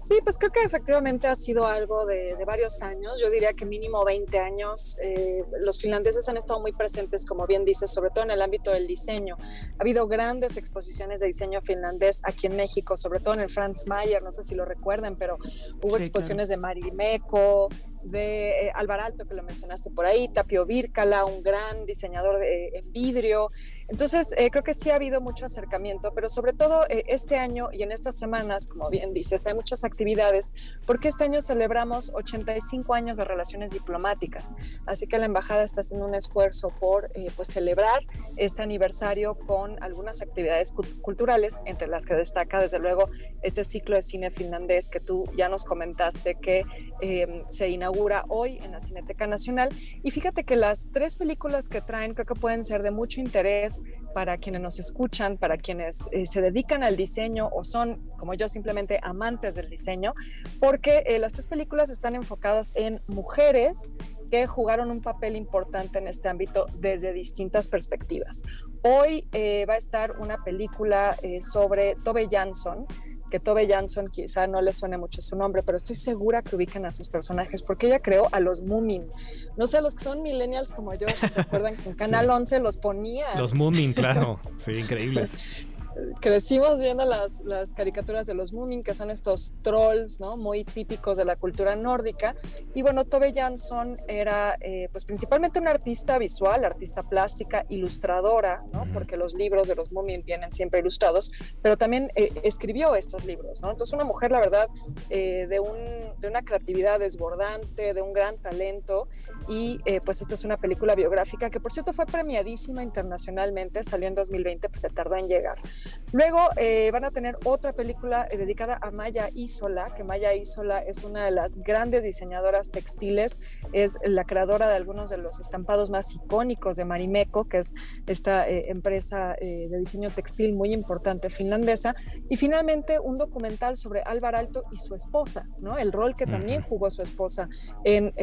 Sí, pues creo que efectivamente ha sido algo de, de varios años. Yo diría que mínimo 20 años. Eh, los finlandeses han estado muy presentes, como bien dices, sobre todo en el ámbito del diseño. Ha habido grandes exposiciones de diseño finlandés aquí en México, sobre todo en el Franz Mayer, no sé si lo recuerdan, pero hubo Sí, exposiciones de Marimeco, de eh, Alvar Alto, que lo mencionaste por ahí, Tapio Virkala, un gran diseñador de- en vidrio. Entonces, eh, creo que sí ha habido mucho acercamiento, pero sobre todo eh, este año y en estas semanas, como bien dices, hay muchas actividades, porque este año celebramos 85 años de relaciones diplomáticas. Así que la embajada está haciendo un esfuerzo por eh, pues celebrar este aniversario con algunas actividades cu- culturales, entre las que destaca desde luego este ciclo de cine finlandés que tú ya nos comentaste que eh, se inaugura hoy en la Cineteca Nacional. Y fíjate que las tres películas que traen creo que pueden ser de mucho interés para quienes nos escuchan, para quienes eh, se dedican al diseño o son, como yo, simplemente amantes del diseño, porque eh, las tres películas están enfocadas en mujeres que jugaron un papel importante en este ámbito desde distintas perspectivas. Hoy eh, va a estar una película sobre Tove Jansson, que Tove Jansson quizá no le suene mucho su nombre, pero estoy segura que ubican a sus personajes, porque ella creó a los Moomin. No sé, los que son millennials como yo, si se acuerdan que en Canal 11 los ponía. Los Moomin, claro. Sí, increíbles. Crecimos viendo las, las caricaturas de los Moomin, que son estos trolls, ¿no? Muy típicos de la cultura nórdica. Y bueno, Tove Jansson era, eh, pues principalmente una artista visual, artista plástica, ilustradora, ¿no? Porque los libros de los Moomin vienen siempre ilustrados, pero también eh, escribió estos libros, ¿no? Entonces una mujer, la verdad, eh, de, un, de una creatividad desbordante, de un gran talento, y eh, pues esta es una película biográfica que por cierto fue premiadísima internacionalmente, salió en 2020, pues se tardó en llegar. Luego eh, van a tener otra película eh, dedicada a Maya Isola, que Maya Isola es una de las grandes diseñadoras textiles, es la creadora de algunos de los estampados más icónicos de Marimeco, que es esta eh, empresa eh, de diseño textil muy importante finlandesa. Y finalmente un documental sobre Álvar Alto y su esposa, ¿no? El rol que también jugó su esposa en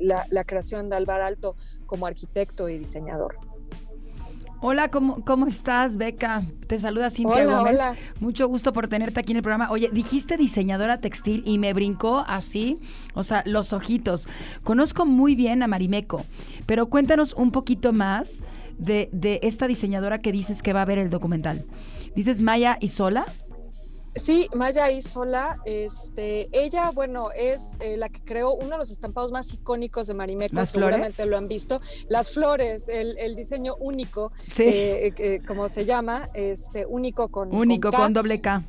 la, la creación de Álvar Alto como arquitecto y diseñador. Hola, ¿cómo, cómo estás, Beca? Te saluda Cintia Hola, Gómez. hola. Mucho gusto por tenerte aquí en el programa. Oye, dijiste diseñadora textil y me brincó así, o sea, los ojitos. Conozco muy bien a Marimeco, pero cuéntanos un poquito más de, de esta diseñadora que dices que va a ver el documental. ¿Dices Maya Isola? Sí, Maya Isola, este, ella, bueno, es eh, la que creó uno de los estampados más icónicos de Marimeco, ¿Las seguramente flores? lo han visto. Las flores, el, el diseño único, Sí. eh, como se llama, este, único con Único, K. con doble K.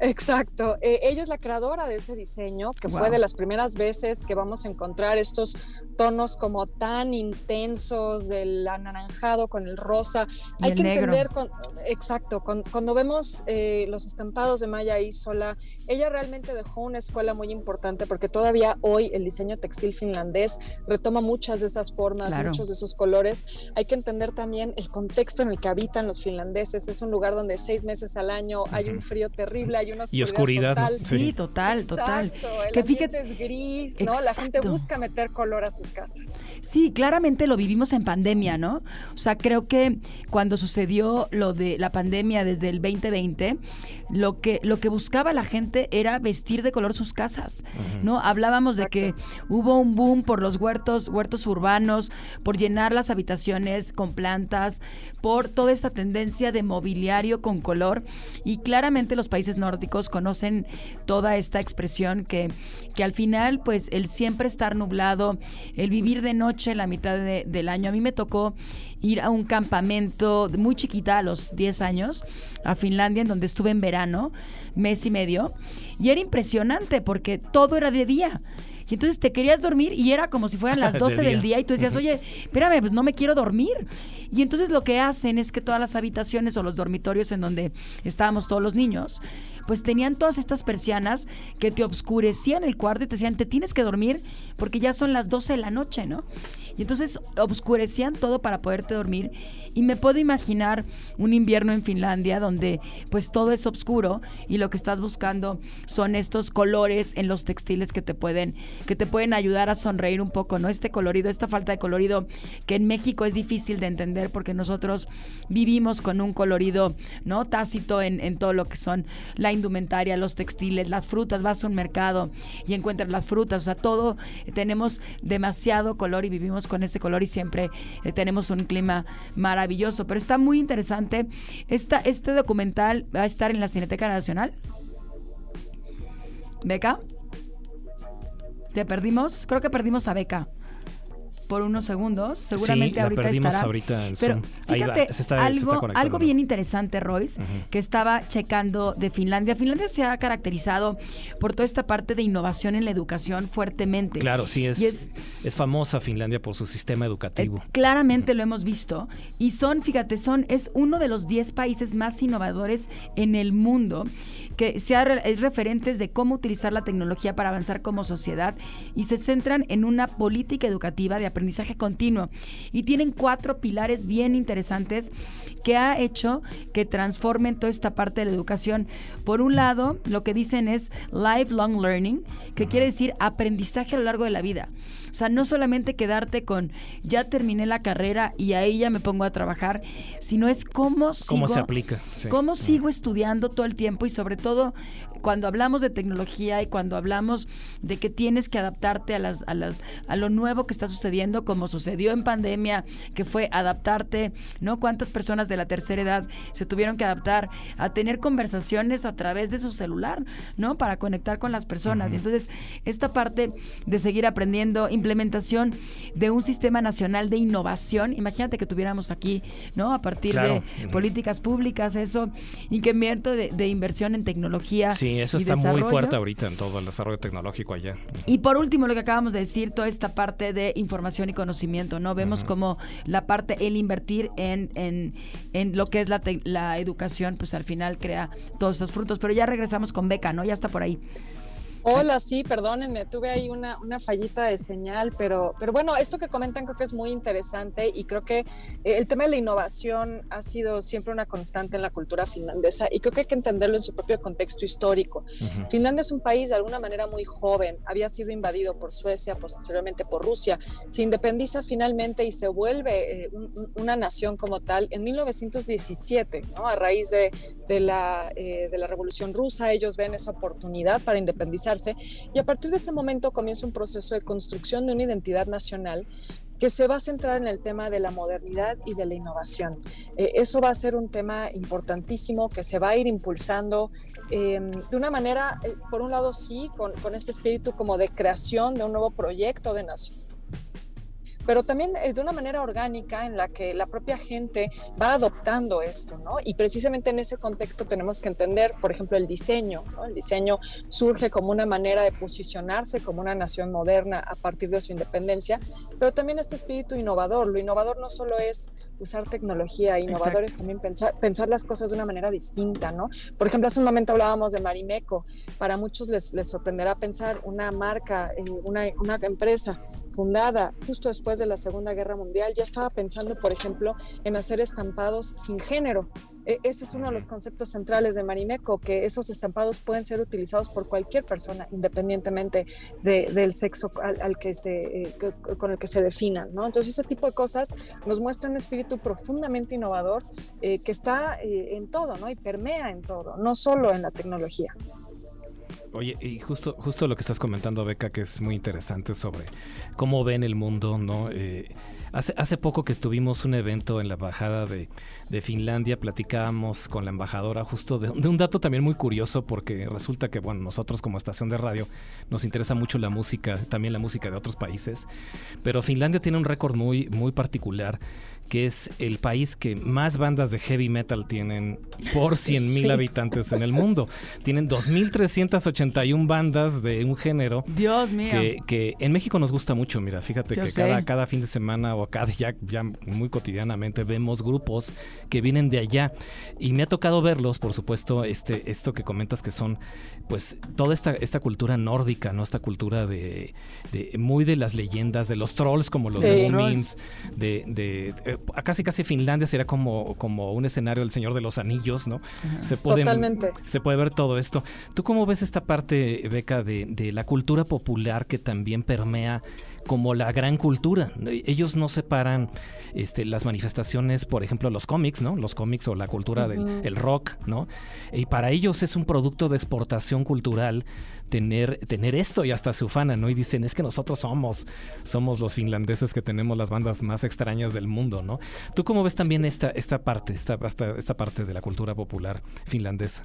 Exacto. Eh, ella es la creadora de ese diseño, que fue de las primeras veces que vamos a encontrar estos tonos como tan intensos del anaranjado con el rosa. Y Hay el que entender, con- exacto, con- cuando vemos eh, los estampados de Maya Isola, ella realmente dejó una escuela muy importante porque todavía hoy el diseño textil finlandés retoma muchas de esas formas, Claro. muchos de esos colores. Hay que entender también el contexto en el que habitan los finlandeses. Es un lugar donde seis meses al año hay un frío terrible, hay una Y oscuridad, ¿no? total. Sí. Sí, total, total. Exacto, el Que fíjate- es gris, ¿no? La gente busca meter color a sus casas. Sí, claramente lo vivimos en pandemia, ¿no? O sea, creo que cuando sucedió lo de la pandemia desde el 2020, lo que, lo que buscaba la gente era vestir de color sus casas, ¿no? Hablábamos de que hubo un boom por los huertos, huertos urbanos, por llenar las habitaciones con plantas, por toda esta tendencia de mobiliario con color y claramente los países nórdicos conocen toda esta expresión que, que al final, pues el siempre estar nublado, el vivir de noche la mitad de- del año. A mí me tocó ir a un campamento muy chiquita a los 10 años a Finlandia, en donde estuve en verano, mes y medio, y era impresionante porque todo era de día. Y entonces te querías dormir y era como si fueran las De 12 del día. día y tú decías, oye, espérame, pues no me quiero dormir. Y entonces lo que hacen es que todas las habitaciones o los dormitorios en donde estábamos todos los niños, pues tenían todas estas persianas que te obscurecían el cuarto y te decían, te tienes que dormir porque ya son las 12 de la noche, ¿no? Y entonces obscurecían todo para poderte dormir. Y me puedo imaginar un invierno en Finlandia donde pues todo es oscuro y lo que estás buscando son estos colores en los textiles que te pueden, que te pueden ayudar a sonreír un poco, ¿no? Este colorido, esta falta de colorido que en México es difícil de entender porque nosotros vivimos con un colorido, ¿no? Tácito en, en todo lo que son la indumentaria, los textiles, las frutas, vas a un mercado y encuentras las frutas, o sea, todo, tenemos demasiado color y vivimos con ese color y siempre eh, tenemos un clima maravilloso, pero está muy interesante. Esta, este documental va a estar en la Cineteca Nacional. ¿Beca? ¿Te perdimos? Creo que perdimos a Beca por unos segundos. Seguramente Sí, ahorita estará. ahorita en Pero va, fíjate, se está- se está algo, algo bien interesante, Royce, que estaba checando de Finlandia. Finlandia se ha caracterizado por toda esta parte de innovación en la educación fuertemente. Claro, sí, es, es, es- famosa Finlandia por su sistema Eh, educativo. claramente lo hemos visto y son, fíjate, son es uno de los 10 países más innovadores en el mundo que se ha es referentes de cómo utilizar la tecnología para avanzar como sociedad y se centran en una política educativa de aprendizaje continuo y tienen cuatro pilares bien interesantes que ha hecho que transformen toda esta parte de la educación. Por un lado, lo que dicen es lifelong learning, que quiere decir aprendizaje a lo largo de la vida. O sea, no solamente quedarte con ya terminé la carrera y ahí ya me pongo a trabajar, sino es cómo sigo, ¿Cómo se aplica? Sí. cómo sigo estudiando todo el tiempo y sobre todo cuando hablamos de tecnología y cuando hablamos de que tienes que adaptarte a las a las a lo nuevo que está sucediendo como sucedió en pandemia, que fue adaptarte, ¿no? Cuántas personas de la tercera edad se tuvieron que adaptar a tener conversaciones a través de su celular, ¿no? Para conectar con las personas. Y entonces, esta parte de seguir aprendiendo, implementación de un sistema nacional de innovación, imagínate que tuviéramos aquí, ¿no? A partir Claro. de políticas públicas, eso, incremento de, de inversión en tecnología. Sí, eso y está muy fuerte ahorita en todo el desarrollo tecnológico allá. Y por último, lo que acabamos de decir, toda esta parte de información y conocimiento, ¿no? Vemos como la parte, el invertir en, en, en lo que es la, la educación, pues al final crea todos esos frutos. Pero ya regresamos con Beca, ¿no? Ya está por ahí. Hola, sí, perdónenme, tuve ahí una, una fallita de señal, pero, pero bueno, esto que comentan creo que es muy interesante y creo que eh, el tema de la innovación ha sido siempre una constante en la cultura finlandesa y creo que hay que entenderlo en su propio contexto histórico. Ujú. Finlandia es un país de alguna manera muy joven, había sido invadido por Suecia, posteriormente por Rusia, se independiza finalmente y se vuelve eh, un- un- una nación como tal en 1917, ¿no? a raíz de, de la, eh, de la Revolución Rusa, ellos ven esa oportunidad para y a partir de ese momento comienza un proceso de construcción de una identidad nacional que se va a centrar en el tema de la modernidad y de la innovación. Eh, eso va a ser un tema importantísimo que se va a ir impulsando eh, de una manera, eh, por un lado sí, con, con este espíritu como de creación de un nuevo proyecto de nación pero también es de una manera orgánica en la que la propia gente va adoptando esto, ¿no? Y precisamente en ese contexto tenemos que entender, por ejemplo, el diseño, ¿no? El diseño surge como una manera de posicionarse como una nación moderna a partir de su independencia, pero también este espíritu innovador. Lo innovador no solo es usar tecnología, innovador es también pensar, pensar las cosas de una manera distinta, ¿no? Por ejemplo, hace un momento hablábamos de Marimeco. Para muchos les, les sorprenderá pensar una marca, eh, una, una empresa fundada justo después de la Segunda Guerra Mundial, ya estaba pensando, por ejemplo, en hacer estampados sin género. E- Ese es uno de los conceptos centrales de Marimeco, que esos estampados pueden ser utilizados por cualquier persona, independientemente de- del sexo al, que se, eh, con el que se definan. ¿no? Entonces, ese tipo de cosas nos muestra un espíritu profundamente innovador eh, que está eh, en todo ¿no? y permea en todo, no solo en la tecnología. Oye, y justo, justo lo que estás comentando, Beca, que es muy interesante sobre cómo ven el mundo, ¿no? Eh, Hace, hace poco que estuvimos un evento en la embajada de, Finlandia, platicábamos con la embajadora justo de, de, un dato también muy curioso porque resulta que, bueno, nosotros como estación de radio nos interesa mucho la música, también la música de otros países, pero Finlandia tiene un récord muy, muy particular que es el país que más bandas de heavy metal tienen por 100 mil sí. habitantes en el mundo. Tienen 2.381 bandas de un género. Dios mío. Que, que, en México nos gusta mucho. Mira, fíjate Yo que cada, cada, fin de semana o cada ya, ya muy cotidianamente vemos grupos que vienen de allá. Y me ha tocado verlos, por supuesto, este, esto que comentas que son, pues, toda esta, esta cultura nórdica, ¿no? Esta cultura de, de muy de las leyendas, de los trolls como los sí. De, de, de casi casi Finlandia sería como, como un escenario del Señor de los Anillos, ¿no? Se puede, Totalmente. Se puede ver todo esto. ¿Tú cómo ves esta parte, Beca, de, de la cultura popular que también permea como la gran cultura. Ellos no separan este, las manifestaciones, por ejemplo, los cómics, ¿no? Los cómics o la cultura uh -huh. del rock, ¿no? Y para ellos es un producto de exportación cultural tener, tener esto y hasta se ufanan, ¿no? Y dicen, es que nosotros somos, somos los finlandeses que tenemos las bandas más extrañas del mundo, ¿no? ¿Tú cómo ves también esta, esta parte, esta, esta, esta parte de la cultura popular finlandesa?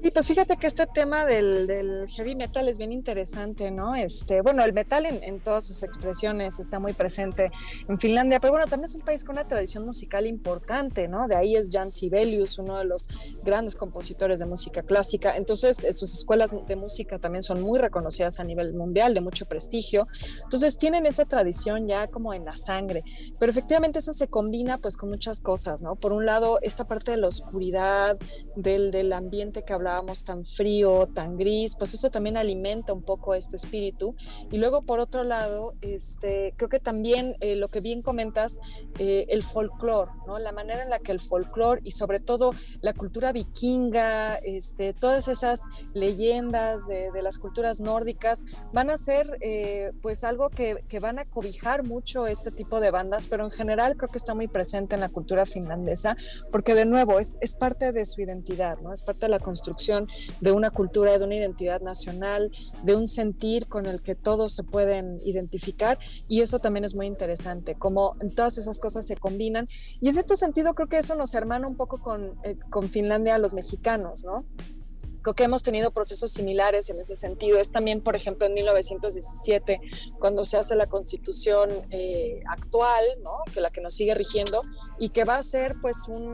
Sí, pues fíjate que este tema del, del, heavy metal es bien interesante, ¿no? Este, bueno, el metal en, en, todas sus expresiones está muy presente en Finlandia, pero bueno, también es un país con una tradición musical importante, ¿no? De ahí es Jan Sibelius, uno de los grandes compositores de música clásica. Entonces, sus escuelas de música también son muy reconocidas a nivel mundial, de mucho prestigio. Entonces, tienen esa tradición ya como en la sangre. Pero efectivamente eso se combina pues con muchas cosas, ¿no? Por un lado, esta parte de la oscuridad, del, del ambiente que hablaba hablábamos tan frío, tan gris, pues eso también alimenta un poco este espíritu. Y luego, por otro lado, este, creo que también eh, lo que bien comentas, eh, el folclore, ¿no? La manera en la que el folclore y sobre todo la cultura vikinga, este, todas esas leyendas de, de las culturas nórdicas van a ser eh, pues algo que, que van a cobijar mucho este tipo de bandas, pero en general creo que está muy presente en la cultura finlandesa, porque de nuevo es, es parte de su identidad, ¿no? Es parte de la construcción de una cultura, de una identidad nacional, de un sentir con el que todos se pueden identificar y eso también es muy interesante, como todas esas cosas se combinan y en cierto sentido creo que eso nos hermana un poco con, eh, con Finlandia a los mexicanos, ¿no? Creo que hemos tenido procesos similares en ese sentido. Es también, por ejemplo, en 1917, cuando se hace la constitución eh, actual, ¿no? que la que nos sigue rigiendo, y que va a ser pues un,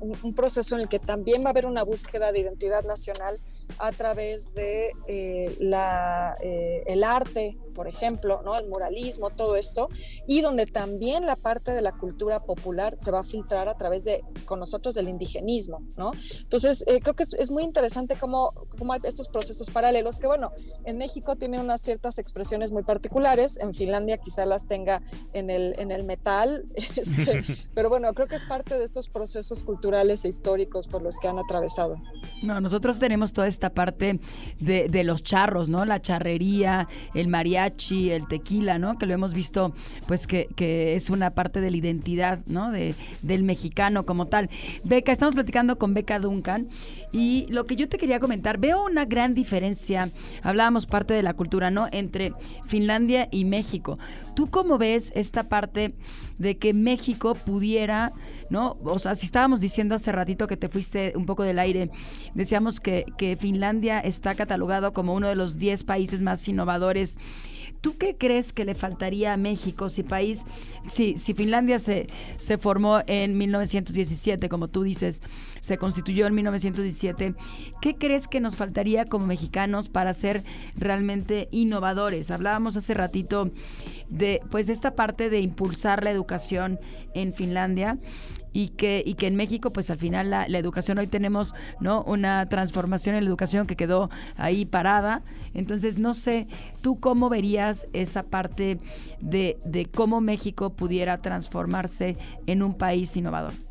un, un, proceso en el que también va a haber una búsqueda de identidad nacional a través de eh, la, eh, el arte, por ejemplo, ¿no? el muralismo, todo esto, y donde también la parte de la cultura popular se va a filtrar a través de, con nosotros, del indigenismo. ¿no? Entonces, eh, creo que es, es, muy interesante cómo, cómo hay estos procesos paralelos que, bueno, en México tiene unas ciertas expresiones muy particulares, en Finlandia quizá las tenga en el, en el metal, este, pero bueno, creo que es parte de estos procesos culturales e históricos por los que han atravesado. No, nosotros tenemos toda esta parte de, de los charros, ¿no? La charrería, el mariachi, el tequila, ¿no? Que lo hemos visto, pues que, es una parte de la identidad, ¿no? De, del mexicano como tal. Beca, estamos platicando con Beca Duncan y lo que yo te quería comentar, veo una gran diferencia, hablábamos parte de la cultura, ¿no? Entre Finlandia y México. ¿Tú cómo ves esta parte de que México pudiera, ¿no? O sea, si estábamos diciendo hace ratito que te fuiste un poco del aire, decíamos que, que Finlandia está catalogado como uno de los 10 países más innovadores ¿Tú qué crees que le faltaría a México si país, si, si Finlandia se, se formó en 1917, como tú dices, se constituyó en 1917, ¿qué crees que nos faltaría como mexicanos para ser realmente innovadores? Hablábamos hace ratito de pues esta parte de impulsar la educación en Finlandia y que, y que en México, pues al final la, la, educación, hoy tenemos ¿no? una transformación en la educación que quedó ahí parada. Entonces, no sé, ¿tú cómo verías esa parte de, de cómo México pudiera transformarse en un país innovador?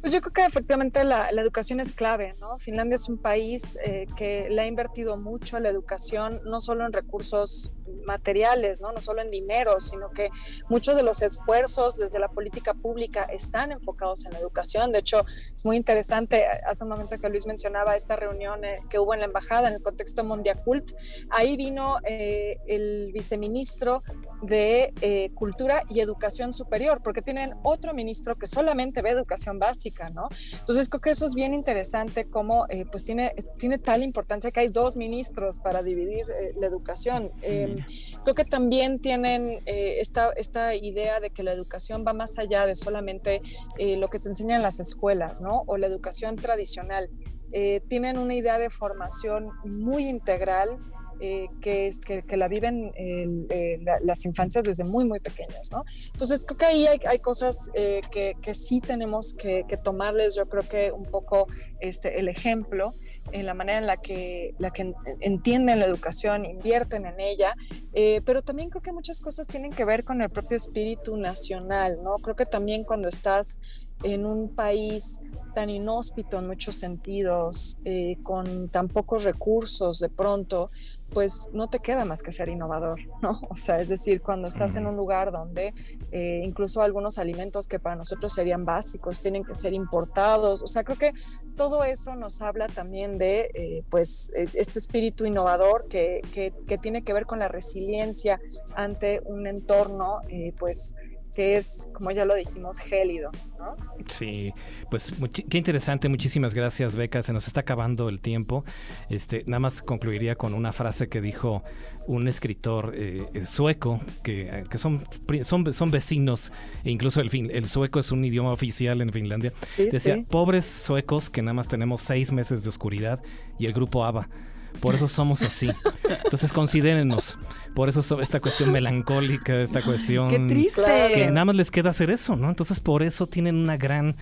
Pues yo creo que efectivamente la, la, educación es clave, ¿no? Finlandia es un país eh, que le ha invertido mucho a la educación, no solo en recursos materiales, ¿no? no solo en dinero, sino que muchos de los esfuerzos desde la política pública están enfocados en la educación. De hecho, es muy interesante, hace un momento que Luis mencionaba esta reunión eh, que hubo en la embajada en el contexto Mondiacult, ahí vino eh, el viceministro de eh, Cultura y Educación Superior, porque tienen otro ministro que solamente ve educación básica, ¿no? Entonces creo que eso es bien interesante, cómo pues tiene, tiene tal importancia que hay dos ministros para dividir la educación. Em, creo que también tienen esta, esta idea de que la educación va más allá de solamente lo que se enseña en las escuelas, ¿no? O la educación tradicional. Eh, tienen una idea de formación muy integral eh, que, es, que, la viven eh, las infancias desde muy, muy pequeños, ¿no? Entonces, creo que ahí hay, hay cosas que, que, sí tenemos que, tomarles, yo creo que un poco este, el ejemplo en la manera en la que, la que entienden la educación, invierten en ella, pero también creo que muchas cosas tienen que ver con el propio espíritu nacional, ¿no? Creo que también cuando estás en un país tan inhóspito en muchos sentidos, eh, con tan pocos recursos de pronto, pues no te queda más que ser innovador, ¿no? O sea, es decir, cuando estás en un lugar donde eh, incluso algunos alimentos que para nosotros serían básicos tienen que ser importados, o sea, creo que todo eso nos habla también de, eh, pues, este espíritu innovador que, que, que, tiene que ver con la resiliencia ante un entorno, pues, que es, como ya lo dijimos, gélido. ¿no? Sí, pues qué interesante, muchísimas gracias Beca, se nos está acabando el tiempo. Este, nada más concluiría con una frase que dijo un escritor eh, sueco, que, que son, son, son, vecinos, e incluso el, fin, el sueco es un idioma oficial en Finlandia. Decía, pobres suecos que nada más tenemos seis meses de oscuridad y el grupo ABBA por eso somos así. Entonces considérenos. Por eso esta cuestión melancólica, esta cuestión... ¡Qué triste! Que nada más les queda hacer eso, ¿no? Entonces por eso tienen una gran,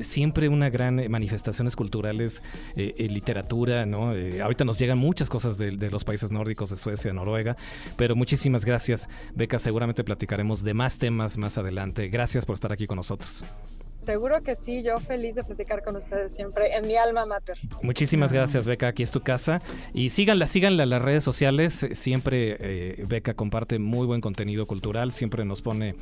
siempre una gran eh, manifestaciones culturales, eh, eh, literatura, ¿no? ahorita nos llegan muchas cosas de, de, los países nórdicos, de Suecia, Noruega, pero muchísimas gracias, Beca. Seguramente platicaremos de más temas más adelante. Gracias por estar aquí con nosotros. Seguro que sí, yo feliz de platicar con ustedes siempre en mi alma mater. Muchísimas gracias, Beca. Aquí es tu casa. Y síganla, síganla en las redes sociales. Siempre eh, Beca comparte muy buen contenido cultural. Siempre nos pone,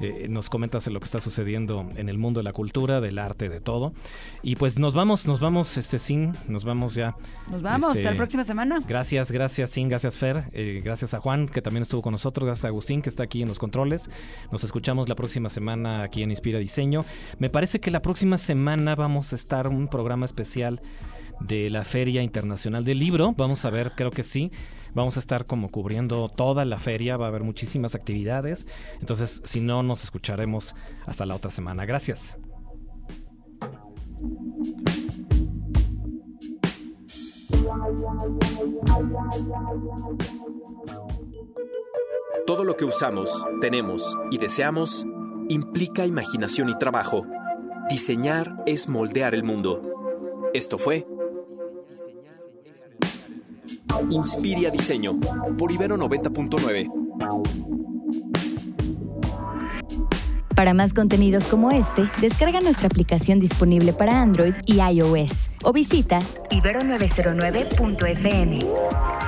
eh, nos comentas lo que está sucediendo en el mundo de la cultura, del arte, de todo. Y pues nos vamos, nos vamos, este Sin, nos vamos ya. Nos vamos, hasta la este, próxima semana. Gracias, gracias, Sin, gracias, Fer. Eh, gracias a Juan, que también estuvo con nosotros. Gracias a Agustín, que está aquí en los controles. Nos escuchamos la próxima semana aquí en Inspira Diseño. Me parece que la próxima semana vamos a estar un programa especial de la Feria Internacional del Libro. Vamos a ver, creo que sí. Vamos a estar como cubriendo toda la feria, va a haber muchísimas actividades. Entonces, si no, nos escucharemos hasta la otra semana. Gracias. Todo lo que usamos, tenemos y deseamos implica imaginación y trabajo. Diseñar es moldear el mundo. Esto fue Inspiria Diseño por Ibero 90.9. Para más contenidos como este, descarga nuestra aplicación disponible para Android y iOS o visita ibero909.fm.